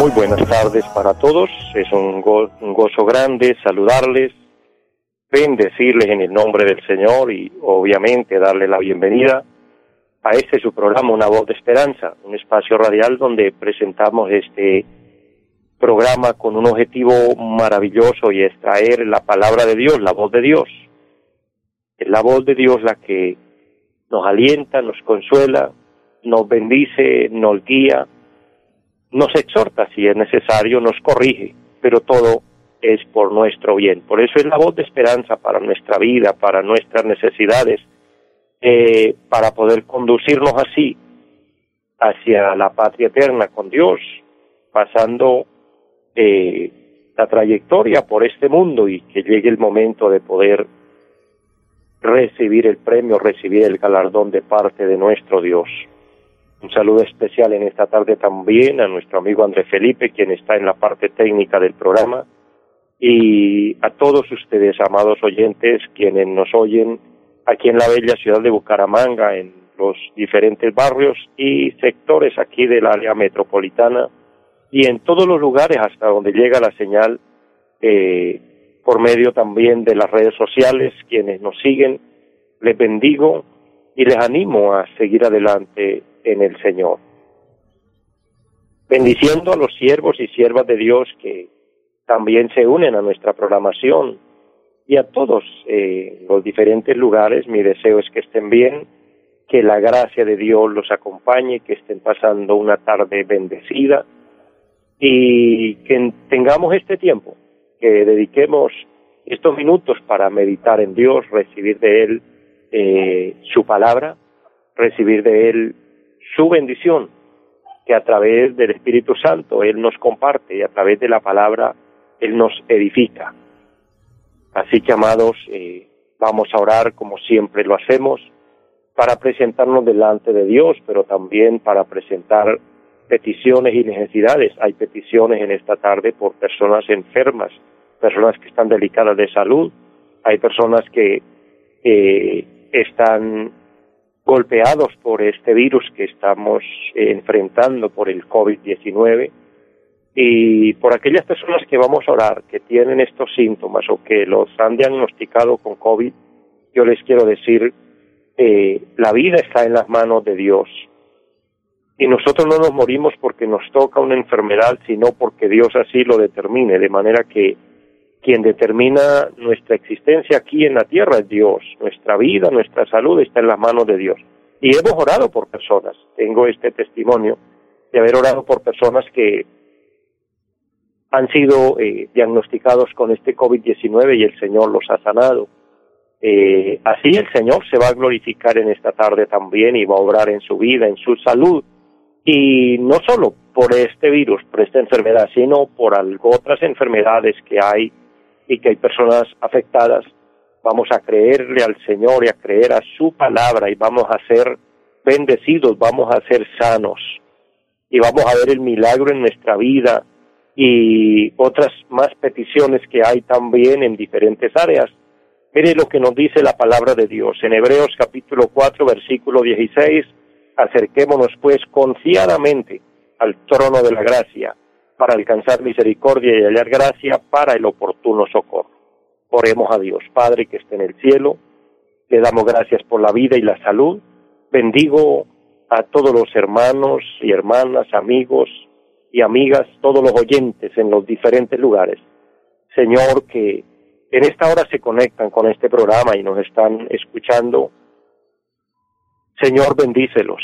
muy buenas tardes para todos. Es un, gozo grande saludarles, bendecirles en el nombre del Señor y obviamente darle la bienvenida a este su programa Una Voz de Esperanza, un espacio radial donde presentamos este programa con un objetivo maravilloso y es traer la palabra de Dios, la voz de Dios. Es la voz de Dios la que nos alienta, nos consuela, nos bendice, nos guía, nos exhorta si es necesario, nos corrige, pero todo es por nuestro bien. Por eso es la voz de esperanza para nuestra vida, para nuestras necesidades, eh, para poder conducirnos así hacia la patria eterna con Dios, pasando eh, la trayectoria por este mundo y que llegue el momento de poder recibir el premio, recibir el galardón de parte de nuestro Dios. Un saludo especial en esta tarde también a nuestro amigo André Felipe, quien está en la parte técnica del programa, y a todos ustedes, amados oyentes, quienes nos oyen aquí en la bella ciudad de Bucaramanga, en los diferentes barrios y sectores aquí del área metropolitana y en todos los lugares hasta donde llega la señal eh, por medio también de las redes sociales, quienes nos siguen, les bendigo y les animo a seguir adelante en el Señor. Bendiciendo a los siervos y siervas de Dios que también se unen a nuestra programación y a todos eh, los diferentes lugares, mi deseo es que estén bien, que la gracia de Dios los acompañe, que estén pasando una tarde bendecida y que tengamos este tiempo, que dediquemos estos minutos para meditar en Dios, recibir de Él eh, su palabra, recibir de Él su bendición que a través del Espíritu Santo Él nos comparte y a través de la palabra Él nos edifica. Así que, amados, eh, vamos a orar como siempre lo hacemos para presentarnos delante de Dios, pero también para presentar peticiones y necesidades. Hay peticiones en esta tarde por personas enfermas, personas que están delicadas de salud, hay personas que están golpeados por este virus que estamos enfrentando por el COVID-19 y por aquellas personas que vamos a orar que tienen estos síntomas o que los han diagnosticado con COVID, yo les quiero decir, eh, la vida está en las manos de Dios. Y nosotros no nos morimos porque nos toca una enfermedad, sino porque Dios así lo determine, de manera que quien determina nuestra existencia aquí en la tierra es Dios. Nuestra vida, nuestra salud está en las manos de Dios. Y hemos orado por personas. Tengo este testimonio de haber orado por personas que han sido eh, diagnosticados con este COVID-19 y el Señor los ha sanado. Eh, así el Señor se va a glorificar en esta tarde también y va a obrar en su vida, en su salud. Y no solo por este virus, por esta enfermedad, sino por algo, otras enfermedades que hay y que hay personas afectadas, vamos a creerle al Señor y a creer a su palabra y vamos a ser bendecidos, vamos a ser sanos y vamos a ver el milagro en nuestra vida y otras más peticiones que hay también en diferentes áreas. Mire lo que nos dice la palabra de Dios en Hebreos capítulo 4 versículo 16, acerquémonos pues confiadamente al trono de la gracia para alcanzar misericordia y hallar gracia para el oportuno socorro. Oremos a Dios, Padre que esté en el cielo, le damos gracias por la vida y la salud, bendigo a todos los hermanos y hermanas, amigos y amigas, todos los oyentes en los diferentes lugares. Señor, que en esta hora se conectan con este programa y nos están escuchando. Señor, bendícelos.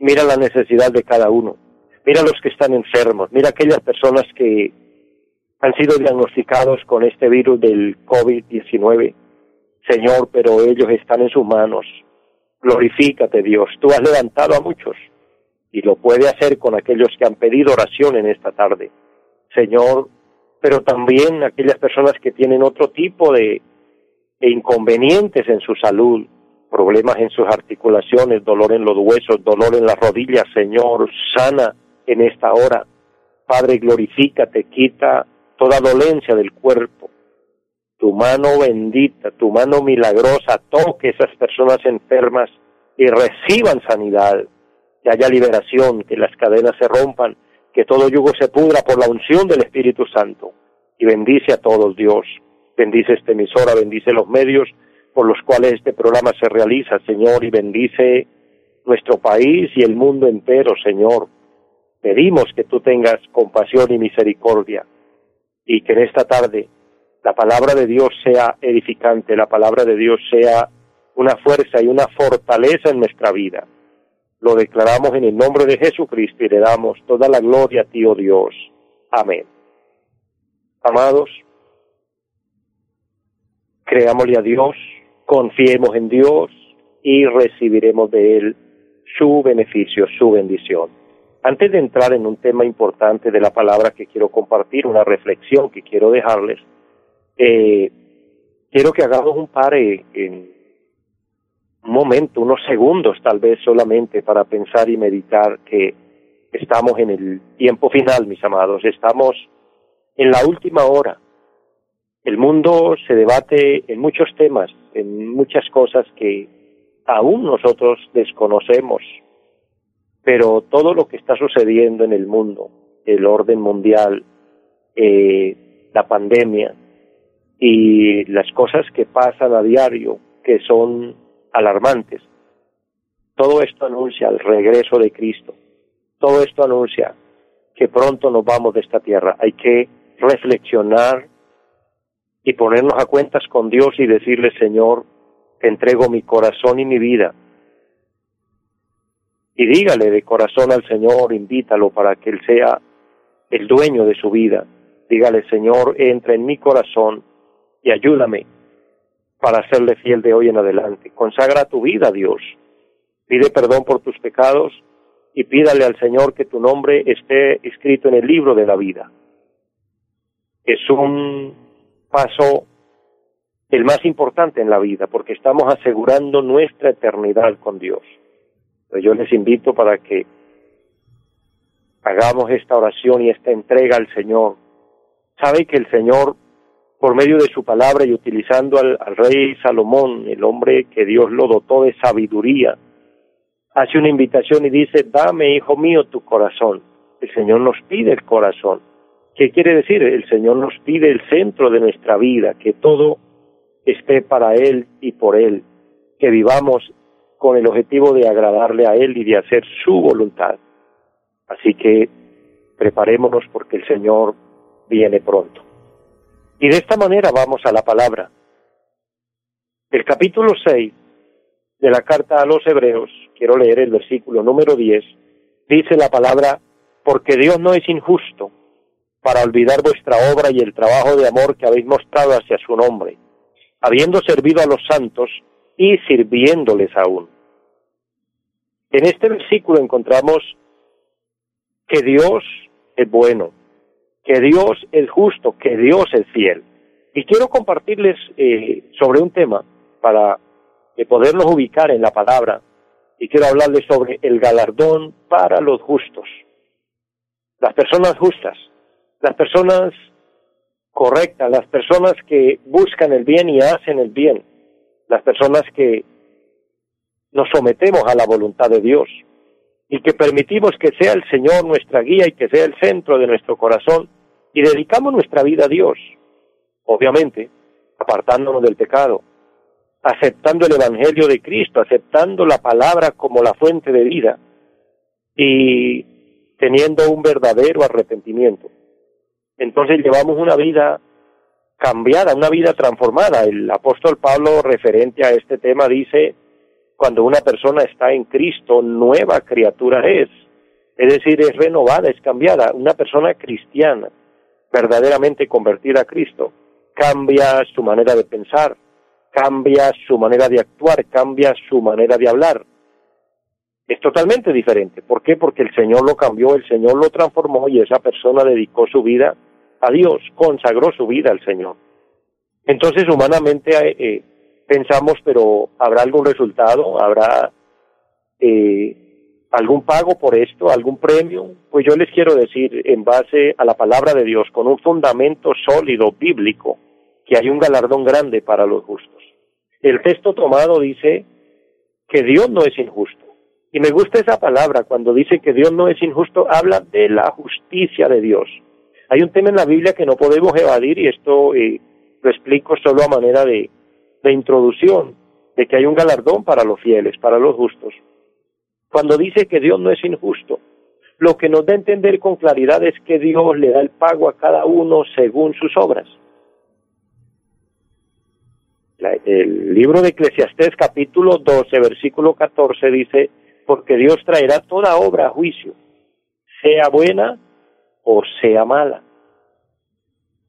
Mira la necesidad de cada uno mira los que están enfermos, mira aquellas personas que han sido diagnosticados con este virus del COVID-19. Señor, pero ellos están en sus manos. Glorifícate Dios, tú has levantado a muchos y lo puede hacer con aquellos que han pedido oración en esta tarde. Señor, pero también aquellas personas que tienen otro tipo de, inconvenientes en su salud, problemas en sus articulaciones, dolor en los huesos, dolor en las rodillas, Señor, sana en esta hora. Padre, glorifícate, quita toda dolencia del cuerpo. Tu mano bendita, tu mano milagrosa, toque esas personas enfermas y reciban sanidad, que haya liberación, que las cadenas se rompan, que todo yugo se pudra por la unción del Espíritu Santo. Y bendice a todos, Dios. Bendice esta emisora, bendice los medios por los cuales este programa se realiza, Señor, y bendice nuestro país y el mundo entero, Señor. Pedimos que tú tengas compasión y misericordia y que en esta tarde la palabra de Dios sea edificante, la palabra de Dios sea una fuerza y una fortaleza en nuestra vida. Lo declaramos en el nombre de Jesucristo y le damos toda la gloria a ti, oh Dios. Amén. Amados, creámosle a Dios, confiemos en Dios y recibiremos de Él su beneficio, su bendición. Antes de entrar en un tema importante de la palabra que quiero compartir, una reflexión que quiero dejarles, eh, quiero que hagamos un pare en un momento, unos segundos tal vez solamente para pensar y meditar que estamos en el tiempo final, mis amados, estamos en la última hora. El mundo se debate en muchos temas, en muchas cosas que aún nosotros desconocemos, pero todo lo que está sucediendo en el mundo, el orden mundial, eh, la pandemia y las cosas que pasan a diario, que son alarmantes, todo esto anuncia el regreso de Cristo, todo esto anuncia que pronto nos vamos de esta tierra. Hay que reflexionar y ponernos a cuentas con Dios y decirle, Señor, te entrego mi corazón y mi vida y dígale de corazón al Señor, invítalo para que Él sea el dueño de su vida. Dígale, Señor, entra en mi corazón y ayúdame para serle fiel de hoy en adelante. Consagra tu vida a Dios. Pide perdón por tus pecados y pídale al Señor que tu nombre esté escrito en el libro de la vida. Es un paso el más importante en la vida porque estamos asegurando nuestra eternidad con Dios. Pues yo les invito para que hagamos esta oración y esta entrega al Señor. Sabe que el Señor, por medio de su palabra y utilizando al, rey Salomón, el hombre que Dios lo dotó de sabiduría, hace una invitación y dice, dame, hijo mío, tu corazón. El Señor nos pide el corazón. ¿Qué quiere decir? El Señor nos pide el centro de nuestra vida, que todo esté para Él y por Él, que vivamos con el objetivo de agradarle a Él y de hacer su voluntad. Así que preparémonos porque el Señor viene pronto. Y de esta manera vamos a la palabra. El capítulo 6 de la carta a los Hebreos, quiero leer el versículo número 10, dice la palabra, porque Dios no es injusto para olvidar vuestra obra y el trabajo de amor que habéis mostrado hacia su nombre, habiendo servido a los santos y sirviéndoles aún. En este versículo encontramos que Dios es bueno, que Dios es justo, que Dios es fiel. Y quiero compartirles eh, sobre un tema para eh, podernos ubicar en la palabra y quiero hablarles sobre el galardón para los justos. Las personas justas, las personas correctas, las personas que buscan el bien y hacen el bien, las personas que nos sometemos a la voluntad de Dios y que permitimos que sea el Señor nuestra guía y que sea el centro de nuestro corazón y dedicamos nuestra vida a Dios, obviamente apartándonos del pecado, aceptando el Evangelio de Cristo, aceptando la palabra como la fuente de vida y teniendo un verdadero arrepentimiento. Entonces llevamos una vida cambiada, una vida transformada. El apóstol Pablo, referente a este tema, dice, cuando una persona está en Cristo, nueva criatura es. Es decir, es renovada, es cambiada. Una persona cristiana, verdaderamente convertida a Cristo, cambia su manera de pensar, cambia su manera de actuar, cambia su manera de hablar. Es totalmente diferente. ¿Por qué? Porque el Señor lo cambió, el Señor lo transformó y esa persona dedicó su vida a Dios, consagró su vida al Señor. Entonces, humanamente eh, eh pensamos, pero ¿habrá algún resultado? ¿Habrá eh, algún pago por esto? ¿Algún premio? Pues yo les quiero decir, en base a la palabra de Dios, con un fundamento sólido, bíblico, que hay un galardón grande para los justos. El texto tomado dice que Dios no es injusto. Y me gusta esa palabra, cuando dice que Dios no es injusto, habla de la justicia de Dios. Hay un tema en la Biblia que no podemos evadir y esto eh, lo explico solo a manera de, de introducción, de que hay un galardón para los fieles, para los justos. Cuando dice que Dios no es injusto, lo que nos da a entender con claridad es que Dios le da el pago a cada uno según sus obras el libro de Eclesiastés capítulo 12, versículo 14 dice, porque Dios traerá toda obra a juicio, sea buena o sea mala.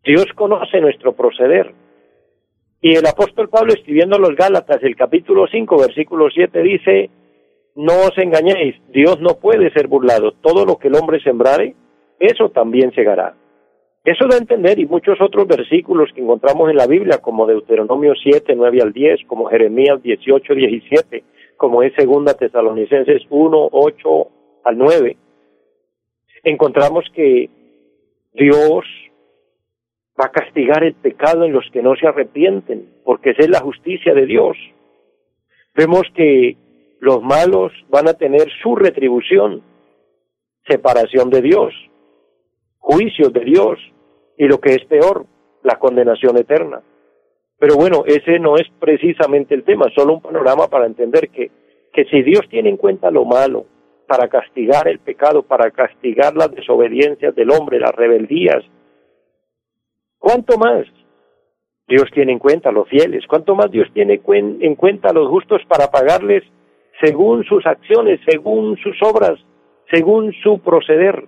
Dios conoce nuestro proceder. Y el apóstol Pablo escribiendo los Gálatas, el capítulo 5, versículo 7 dice, no os engañéis, Dios no puede ser burlado, todo lo que el hombre sembrare, eso también segará. Eso da a entender y muchos otros versículos que encontramos en la Biblia, como Deuteronomio 7, 9 al 10, como Jeremías 18, 17, como es Segunda Tesalonicenses 1, 8 al 9, encontramos que Dios va a castigar el pecado en los que no se arrepienten, porque es la justicia de Dios. Vemos que los malos van a tener su retribución, separación de Dios juicios de Dios y lo que es peor, la condenación eterna. Pero bueno, ese no es precisamente el tema, solo un panorama para entender que, que si Dios tiene en cuenta lo malo, para castigar el pecado, para castigar las desobediencias del hombre, las rebeldías, ¿cuánto más Dios tiene en cuenta a los fieles? ¿Cuánto más Dios tiene en cuenta a los justos para pagarles según sus acciones, según sus obras, según su proceder?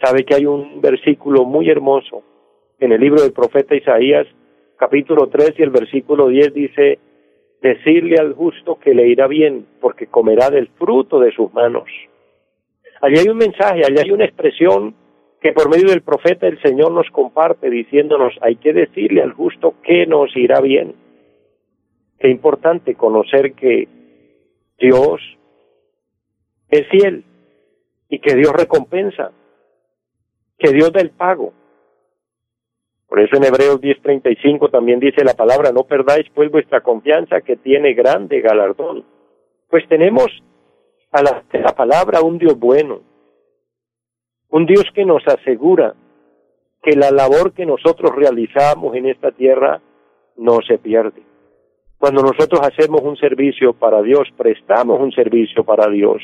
sabe que hay un versículo muy hermoso en el libro del profeta Isaías, capítulo 3 y el versículo 10 dice, decirle al justo que le irá bien, porque comerá del fruto de sus manos. Allí hay un mensaje, allí hay una expresión que por medio del profeta el Señor nos comparte diciéndonos, hay que decirle al justo que nos irá bien. Qué importante conocer que Dios es fiel y que Dios recompensa que Dios da el pago. Por eso en Hebreos 10:35 también dice la palabra, no perdáis pues vuestra confianza que tiene grande galardón. Pues tenemos a la, la palabra un Dios bueno, un Dios que nos asegura que la labor que nosotros realizamos en esta tierra no se pierde. Cuando nosotros hacemos un servicio para Dios, prestamos un servicio para Dios.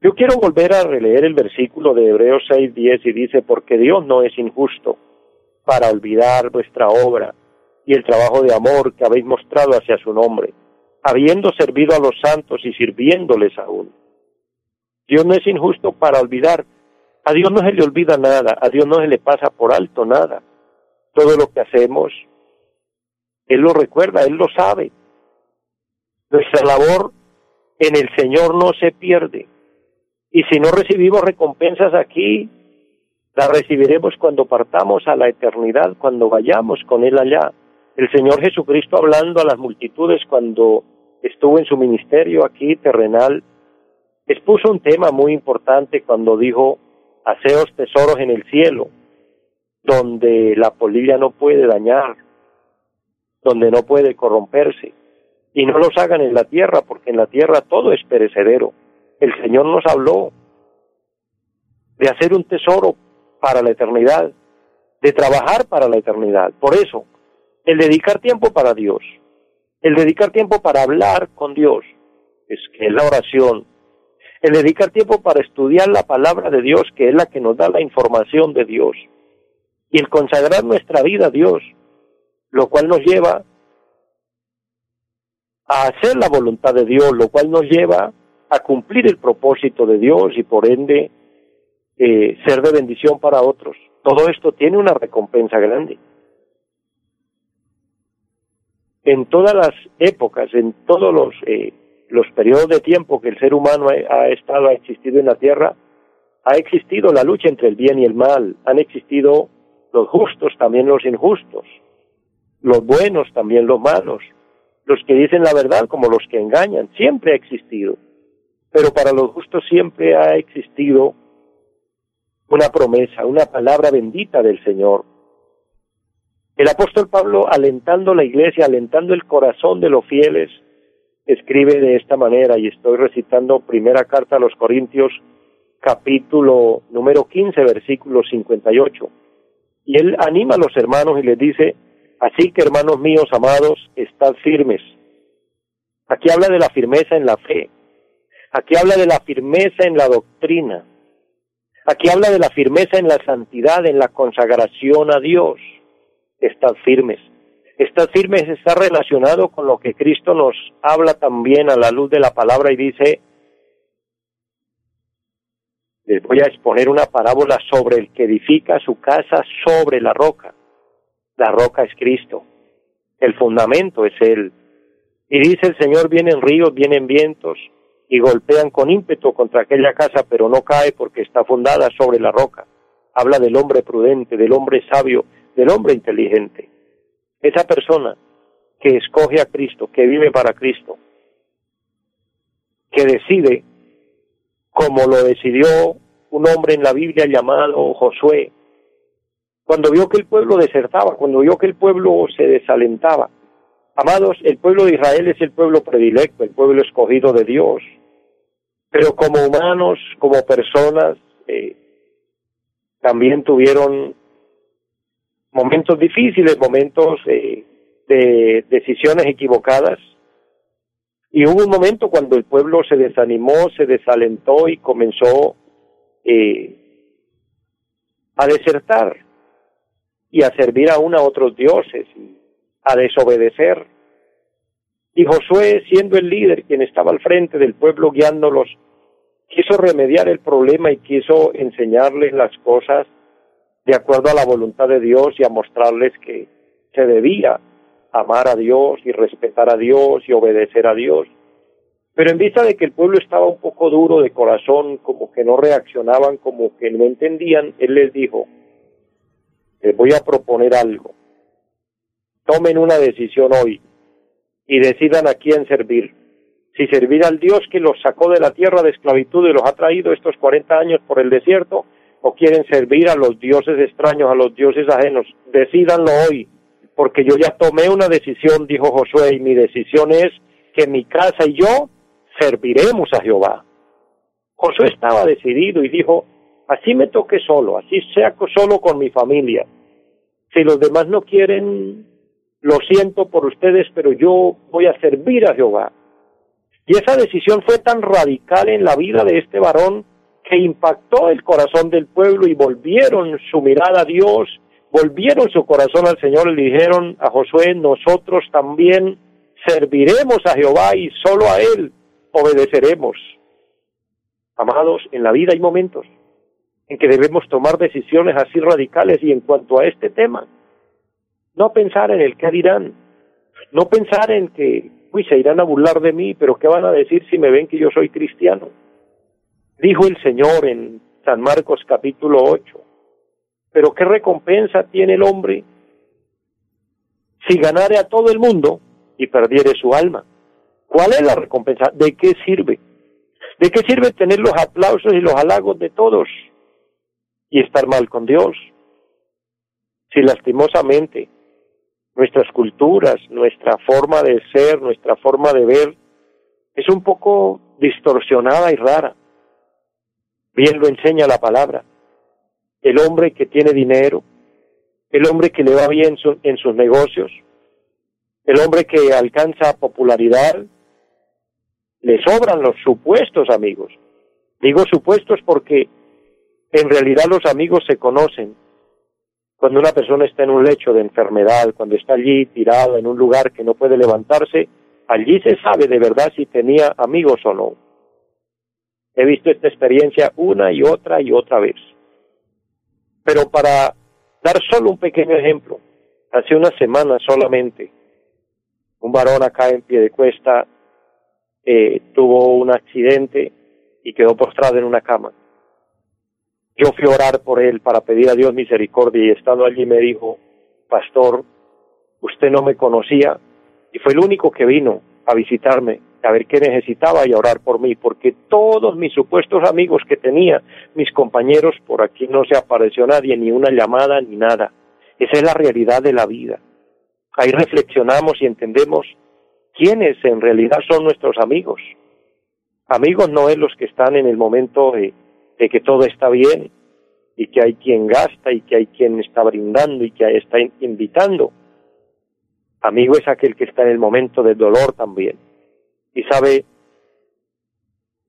Yo quiero volver a releer el versículo de Hebreos 6:10 y dice, porque Dios no es injusto para olvidar vuestra obra y el trabajo de amor que habéis mostrado hacia su nombre, habiendo servido a los santos y sirviéndoles aún. Dios no es injusto para olvidar. A Dios no se le olvida nada, a Dios no se le pasa por alto nada. Todo lo que hacemos, Él lo recuerda, Él lo sabe. Nuestra labor en el Señor no se pierde. Y si no recibimos recompensas aquí, las recibiremos cuando partamos a la eternidad, cuando vayamos con Él allá. El Señor Jesucristo hablando a las multitudes cuando estuvo en su ministerio aquí terrenal, expuso un tema muy importante cuando dijo, haceos tesoros en el cielo, donde la polilla no puede dañar, donde no puede corromperse, y no los hagan en la tierra, porque en la tierra todo es perecedero el Señor nos habló de hacer un tesoro para la eternidad, de trabajar para la eternidad. Por eso, el dedicar tiempo para Dios, el dedicar tiempo para hablar con Dios, es que es la oración, el dedicar tiempo para estudiar la palabra de Dios, que es la que nos da la información de Dios, y el consagrar nuestra vida a Dios, lo cual nos lleva a hacer la voluntad de Dios, lo cual nos lleva a cumplir el propósito de Dios y por ende eh, ser de bendición para otros. Todo esto tiene una recompensa grande. en todas las épocas, en todos los, eh, los periodos de tiempo que el ser humano ha, estado, ha existido en la tierra, ha existido la lucha entre el bien y el mal, han existido los justos, también los injustos, los buenos, también los malos, los que dicen la verdad como los que engañan, siempre ha existido. Pero para los justos siempre ha existido una promesa, una palabra bendita del Señor. El apóstol Pablo, alentando la iglesia, alentando el corazón de los fieles, escribe de esta manera, y estoy recitando primera carta a los Corintios, capítulo número 15, versículo 58. Y él anima a los hermanos y les dice, así que hermanos míos amados, estad firmes. Aquí habla de la firmeza en la fe, aquí habla de la firmeza en la doctrina, aquí habla de la firmeza en la santidad, en la consagración a Dios. Estad firmes. Estad firmes está relacionado con lo que Cristo nos habla también a la luz de la palabra y dice, les voy a exponer una parábola sobre el que edifica su casa sobre la roca. La roca es Cristo. El fundamento es Él. Y dice el Señor, vienen ríos, vienen vientos y golpean con ímpetu contra aquella casa, pero no cae porque está fundada sobre la roca. Habla del hombre prudente, del hombre sabio, del hombre inteligente. Esa persona que escoge a Cristo, que vive para Cristo, que decide como lo decidió un hombre en la Biblia llamado Josué, cuando vio que el pueblo desertaba, cuando vio que el pueblo se desalentaba. Amados, el pueblo de Israel es el pueblo predilecto, el pueblo escogido de Dios, pero como humanos, como personas, eh, también tuvieron momentos difíciles, momentos eh, de decisiones equivocadas, y hubo un momento cuando el pueblo se desanimó, se desalentó y comenzó eh, a desertar y a servir aún a otros dioses, a desobedecer. Y Josué, siendo el líder, quien estaba al frente del pueblo guiándolos, quiso remediar el problema y quiso enseñarles las cosas de acuerdo a la voluntad de Dios y a mostrarles que se debía amar a Dios y respetar a Dios y obedecer a Dios. Pero en vista de que el pueblo estaba un poco duro de corazón, como que no reaccionaban, como que no entendían, él les dijo, les voy a proponer algo. Tomen una decisión hoy y decidan a quién servir. Si servir al Dios que los sacó de la tierra de esclavitud y los ha traído estos 40 años por el desierto, o quieren servir a los dioses extraños, a los dioses ajenos. Decídanlo hoy porque yo ya tomé una decisión, dijo Josué, y mi decisión es que mi casa y yo serviremos a Jehová. Josué estaba decidido y dijo, así me toque solo, así sea solo con mi familia. Si los demás no quieren, lo siento por ustedes, pero yo voy a servir a Jehová. Y esa decisión fue tan radical en la vida de este varón que impactó el corazón del pueblo y volvieron su mirada a Dios volvieron su corazón al Señor y le dijeron a Josué, nosotros también serviremos a Jehová y solo a Él obedeceremos. Amados, en la vida hay momentos en que debemos tomar decisiones así radicales y en cuanto a este tema, no pensar en el qué dirán, no pensar en que, uy, se irán a burlar de mí, pero qué van a decir si me ven que yo soy cristiano. Dijo el Señor en San Marcos capítulo 8, pero ¿qué recompensa tiene el hombre si ganare a todo el mundo y perdiere su alma? ¿Cuál es la recompensa? ¿De qué sirve? ¿De qué sirve tener los aplausos y los halagos de todos y estar mal con Dios? Si lastimosamente nuestras culturas, nuestra forma de ser, nuestra forma de ver es un poco distorsionada y rara. Bien lo enseña la palabra el hombre que tiene dinero, el hombre que le va bien en sus negocios, el hombre que alcanza popularidad, le sobran los supuestos amigos. Digo supuestos porque en realidad los amigos se conocen. Cuando una persona está en un lecho de enfermedad, cuando está allí tirado en un lugar que no puede levantarse, allí se sabe de verdad si tenía amigos o no. He visto esta experiencia una y otra y otra vez. Pero para dar solo un pequeño ejemplo, hace una semana solamente, Un varón acá en pie de cuesta eh, tuvo un accidente y quedó postrado en una cama. Yo fui a orar por él para pedir a Dios misericordia y estando allí me dijo, pastor, usted no me conocía y fue el único que vino a visitarme a ver qué necesitaba y a orar por mí, porque todos mis supuestos amigos que tenía, mis compañeros, por aquí no se apareció nadie, ni una llamada, ni nada. Esa es la realidad de la vida. Ahí reflexionamos y entendemos quiénes en realidad son nuestros amigos. Amigos no es los que están en el momento de que todo está bien y que hay quien gasta y que hay quien está brindando y que está invitando. Amigo es aquel que está en el momento del dolor también y sabe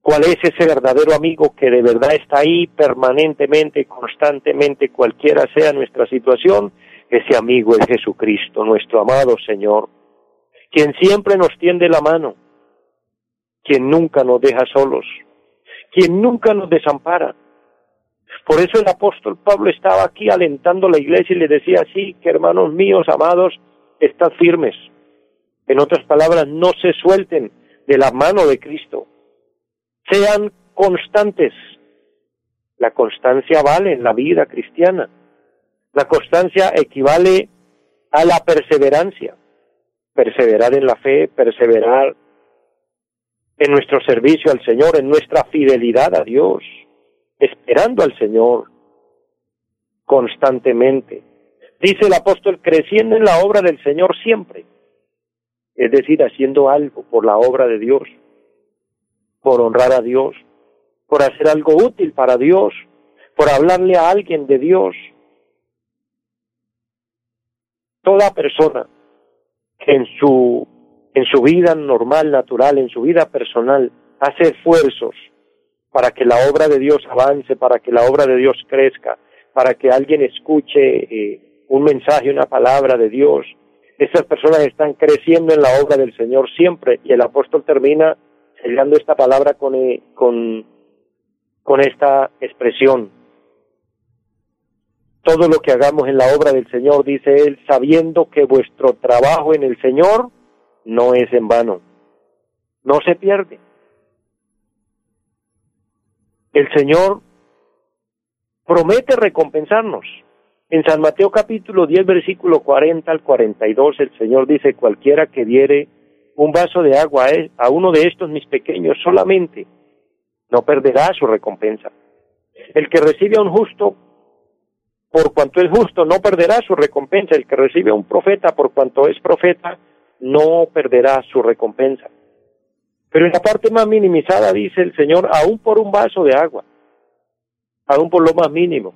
cuál es ese verdadero amigo que de verdad está ahí permanentemente, constantemente, cualquiera sea nuestra situación, ese amigo es Jesucristo, nuestro amado Señor, quien siempre nos tiende la mano, quien nunca nos deja solos, quien nunca nos desampara. Por eso el apóstol Pablo estaba aquí alentando la iglesia y le decía así, que hermanos míos amados, estad firmes. En otras palabras, no se suelten de la mano de Cristo. Sean constantes. La constancia vale en la vida cristiana. La constancia equivale a la perseverancia. Perseverar en la fe, perseverar en nuestro servicio al Señor, en nuestra fidelidad a Dios, esperando al Señor constantemente. Dice el apóstol, creciendo en la obra del Señor siempre, es decir, haciendo algo por la obra de Dios, por honrar a Dios, por hacer algo útil para Dios, por hablarle a alguien de Dios. Toda persona en su en su vida normal, natural, en su vida personal, hace esfuerzos para que la obra de Dios avance, para que la obra de Dios crezca, para que alguien escuche eh, un mensaje, una palabra de Dios. Estas personas están creciendo en la obra del Señor siempre y el apóstol termina sellando esta palabra con, eh, con, con esta expresión. Todo lo que hagamos en la obra del Señor, dice él, sabiendo que vuestro trabajo en el Señor no es en vano, no se pierde. El Señor promete recompensarnos. En San Mateo capítulo 10 versículo 40 al 42 el Señor dice, cualquiera que diere un vaso de agua a uno de estos mis pequeños solamente, no perderá su recompensa. El que recibe a un justo, por cuanto es justo, no perderá su recompensa. El que recibe a un profeta, por cuanto es profeta, no perderá su recompensa. Pero en la parte más minimizada dice el Señor, aún por un vaso de agua, aún por lo más mínimo.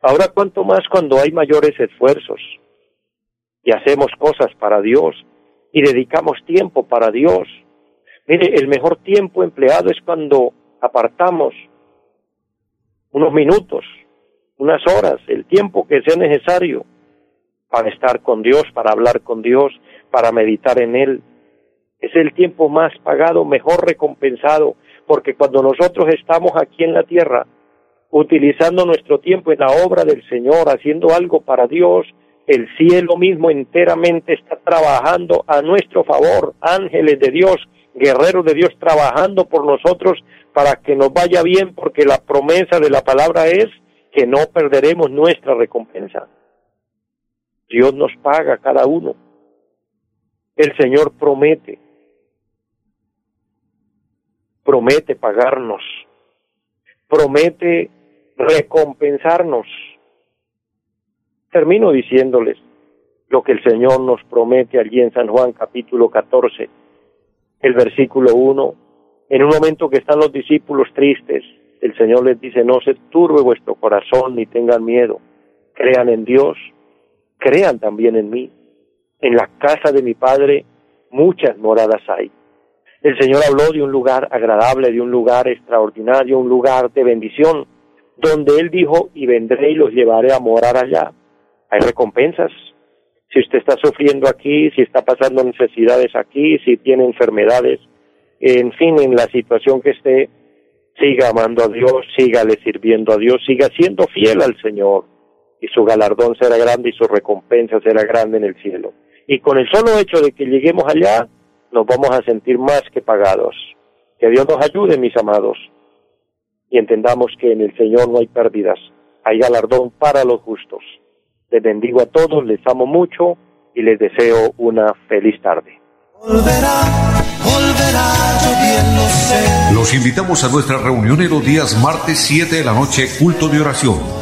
Ahora cuanto más cuando hay mayores esfuerzos y hacemos cosas para Dios y dedicamos tiempo para Dios. Mire, el mejor tiempo empleado es cuando apartamos unos minutos, unas horas, el tiempo que sea necesario para estar con Dios, para hablar con Dios, para meditar en Él. Es el tiempo más pagado, mejor recompensado, porque cuando nosotros estamos aquí en la tierra, utilizando nuestro tiempo en la obra del Señor, haciendo algo para Dios, el cielo mismo enteramente está trabajando a nuestro favor, ángeles de Dios, guerreros de Dios trabajando por nosotros para que nos vaya bien, porque la promesa de la palabra es que no perderemos nuestra recompensa. Dios nos paga cada uno. El Señor promete, promete pagarnos, promete recompensarnos. Termino diciéndoles lo que el Señor nos promete allí en San Juan capítulo 14, el versículo 1. En un momento que están los discípulos tristes, el Señor les dice, no se turbe vuestro corazón ni tengan miedo, crean en Dios, crean también en mí. En la casa de mi Padre muchas moradas hay. El Señor habló de un lugar agradable, de un lugar extraordinario, un lugar de bendición, donde Él dijo, y vendré y los llevaré a morar allá. Hay recompensas. Si usted está sufriendo aquí, si está pasando necesidades aquí, si tiene enfermedades, en fin, en la situación que esté, siga amando a Dios, sígale sirviendo a Dios, siga siendo fiel al Señor y su galardón será grande y su recompensa será grande en el cielo. Y con el solo hecho de que lleguemos allá, nos vamos a sentir más que pagados. Que Dios nos ayude, mis amados, y entendamos que en el Señor no hay pérdidas, hay galardón para los justos. Les bendigo a todos, les amo mucho y les deseo una feliz tarde. Los invitamos a nuestra reunión en los días martes 7 de la noche, culto de oración